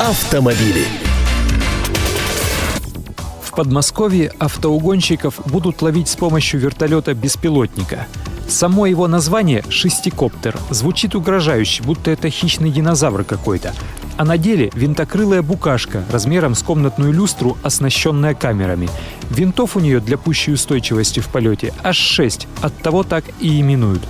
Автомобили. В Подмосковье автоугонщиков будут ловить с помощью вертолета-беспилотника. Само его название «шестикоптер» звучит угрожающе, будто это хищный динозавр какой-то. А на деле винтокрылая букашка размером с комнатную люстру, оснащенная камерами. Винтов у нее для пущей устойчивости в полете аж шесть, от того так и именуют.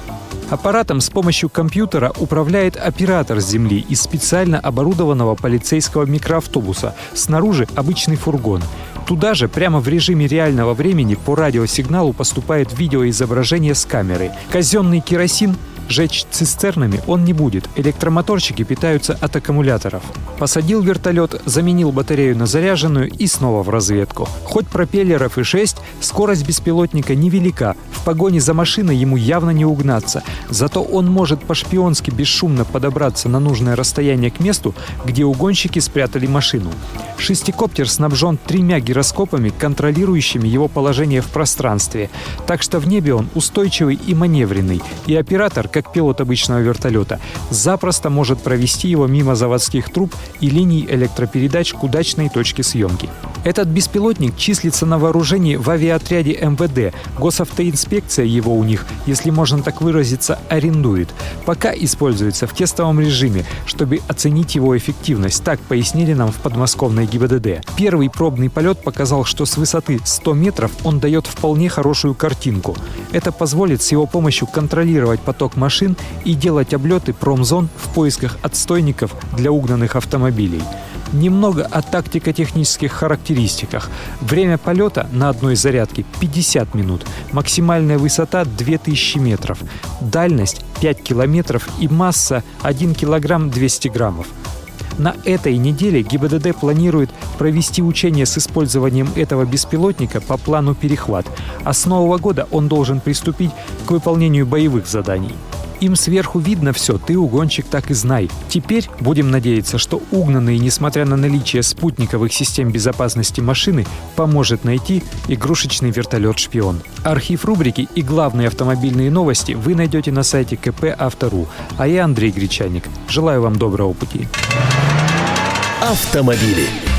Аппаратом с помощью компьютера управляет оператор с земли из специально оборудованного полицейского микроавтобуса. Снаружи обычный фургон. Туда же прямо в режиме реального времени по радиосигналу поступает видеоизображение с камеры. Казенный керосин Жечь цистернами он не будет, электромоторчики питаются от аккумуляторов. Посадил вертолет, заменил батарею на заряженную и снова в разведку. Хоть пропеллеров и 6, скорость беспилотника невелика, в погоне за машиной ему явно не угнаться. Зато он может по-шпионски бесшумно подобраться на нужное расстояние к месту, где угонщики спрятали машину. Шестикоптер снабжен тремя гироскопами, контролирующими его положение в пространстве. Так что в небе он устойчивый и маневренный, и оператор, как пилот обычного вертолета, запросто может провести его мимо заводских труб и линий электропередач к удачной точке съемки. Этот беспилотник числится на вооружении в авиаотряде МВД. Госавтоинспекция его у них, если можно так выразиться, арендует. Пока используется в тестовом режиме, чтобы оценить его эффективность. Так пояснили нам в подмосковной ГИБДД. Первый пробный полет показал, что с высоты 100 метров он дает вполне хорошую картинку. Это позволит с его помощью контролировать поток машин и делать облеты промзон в поисках отстойников для угнанных автомобилей. Немного о тактико-технических характеристиках. Время полета на одной зарядке 50 минут. Максимальная высота 2000 метров. Дальность 5 километров и масса 1 килограмм 200 граммов. На этой неделе ГИБДД планирует провести учения с использованием этого беспилотника по плану «Перехват», а с Нового года он должен приступить к выполнению боевых заданий. Им сверху видно все, ты, угонщик, так и знай. Теперь будем надеяться, что угнанный, несмотря на наличие спутниковых систем безопасности машины, поможет найти игрушечный вертолет-шпион. Архив рубрики и главные автомобильные новости вы найдете на сайте КП Автору. А я Андрей Гречаник. Желаю вам доброго пути. Автомобили.